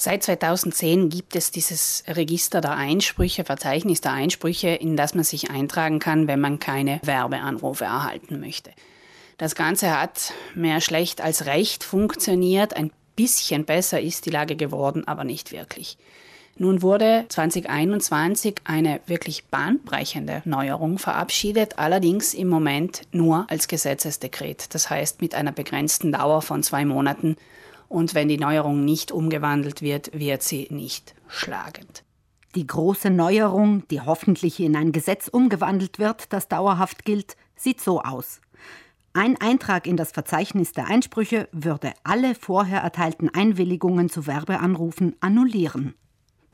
Seit 2010 gibt es dieses Register der Einsprüche, Verzeichnis der Einsprüche, in das man sich eintragen kann, wenn man keine Werbeanrufe erhalten möchte. Das Ganze hat mehr schlecht als recht funktioniert. Ein bisschen besser ist die Lage geworden, aber nicht wirklich. Nun wurde 2021 eine wirklich bahnbrechende Neuerung verabschiedet, allerdings im Moment nur als Gesetzesdekret, das heißt mit einer begrenzten Dauer von zwei Monaten und wenn die Neuerung nicht umgewandelt wird, wird sie nicht schlagend. Die große Neuerung, die hoffentlich in ein Gesetz umgewandelt wird, das dauerhaft gilt, sieht so aus. Ein Eintrag in das Verzeichnis der Einsprüche würde alle vorher erteilten Einwilligungen zu Werbeanrufen annullieren.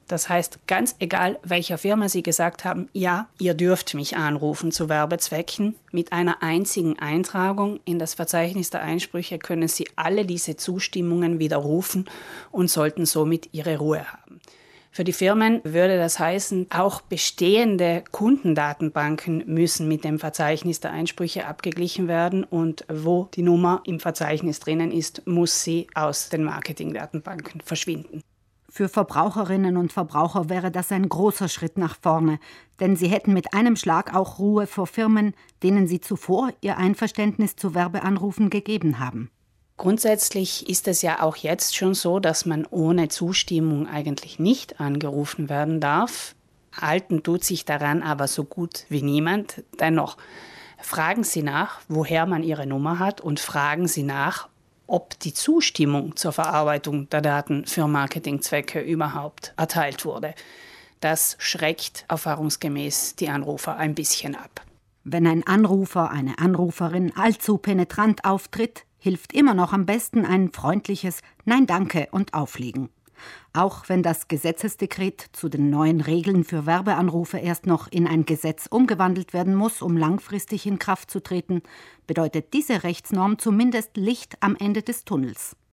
Das heißt, ganz egal, welcher Firma Sie gesagt haben, ja, ihr dürft mich anrufen zu Werbezwecken, mit einer einzigen Eintragung in das Verzeichnis der Einsprüche können Sie alle diese Zustimmungen widerrufen und sollten somit Ihre Ruhe haben. Für die Firmen würde das heißen, auch bestehende Kundendatenbanken müssen mit dem Verzeichnis der Einsprüche abgeglichen werden und wo die Nummer im Verzeichnis drinnen ist, muss sie aus den Marketingdatenbanken verschwinden. Für Verbraucherinnen und Verbraucher wäre das ein großer Schritt nach vorne, denn sie hätten mit einem Schlag auch Ruhe vor Firmen, denen sie zuvor ihr Einverständnis zu Werbeanrufen gegeben haben. Grundsätzlich ist es ja auch jetzt schon so, dass man ohne Zustimmung eigentlich nicht angerufen werden darf. Halten tut sich daran aber so gut wie niemand. Dennoch fragen Sie nach, woher man Ihre Nummer hat und fragen Sie nach, ob die Zustimmung zur Verarbeitung der Daten für Marketingzwecke überhaupt erteilt wurde. Das schreckt erfahrungsgemäß die Anrufer ein bisschen ab. Wenn ein Anrufer, eine Anruferin allzu penetrant auftritt, hilft immer noch am besten ein freundliches Nein danke und Auflegen. Auch wenn das Gesetzesdekret zu den neuen Regeln für Werbeanrufe erst noch in ein Gesetz umgewandelt werden muss, um langfristig in Kraft zu treten, bedeutet diese Rechtsnorm zumindest Licht am Ende des Tunnels.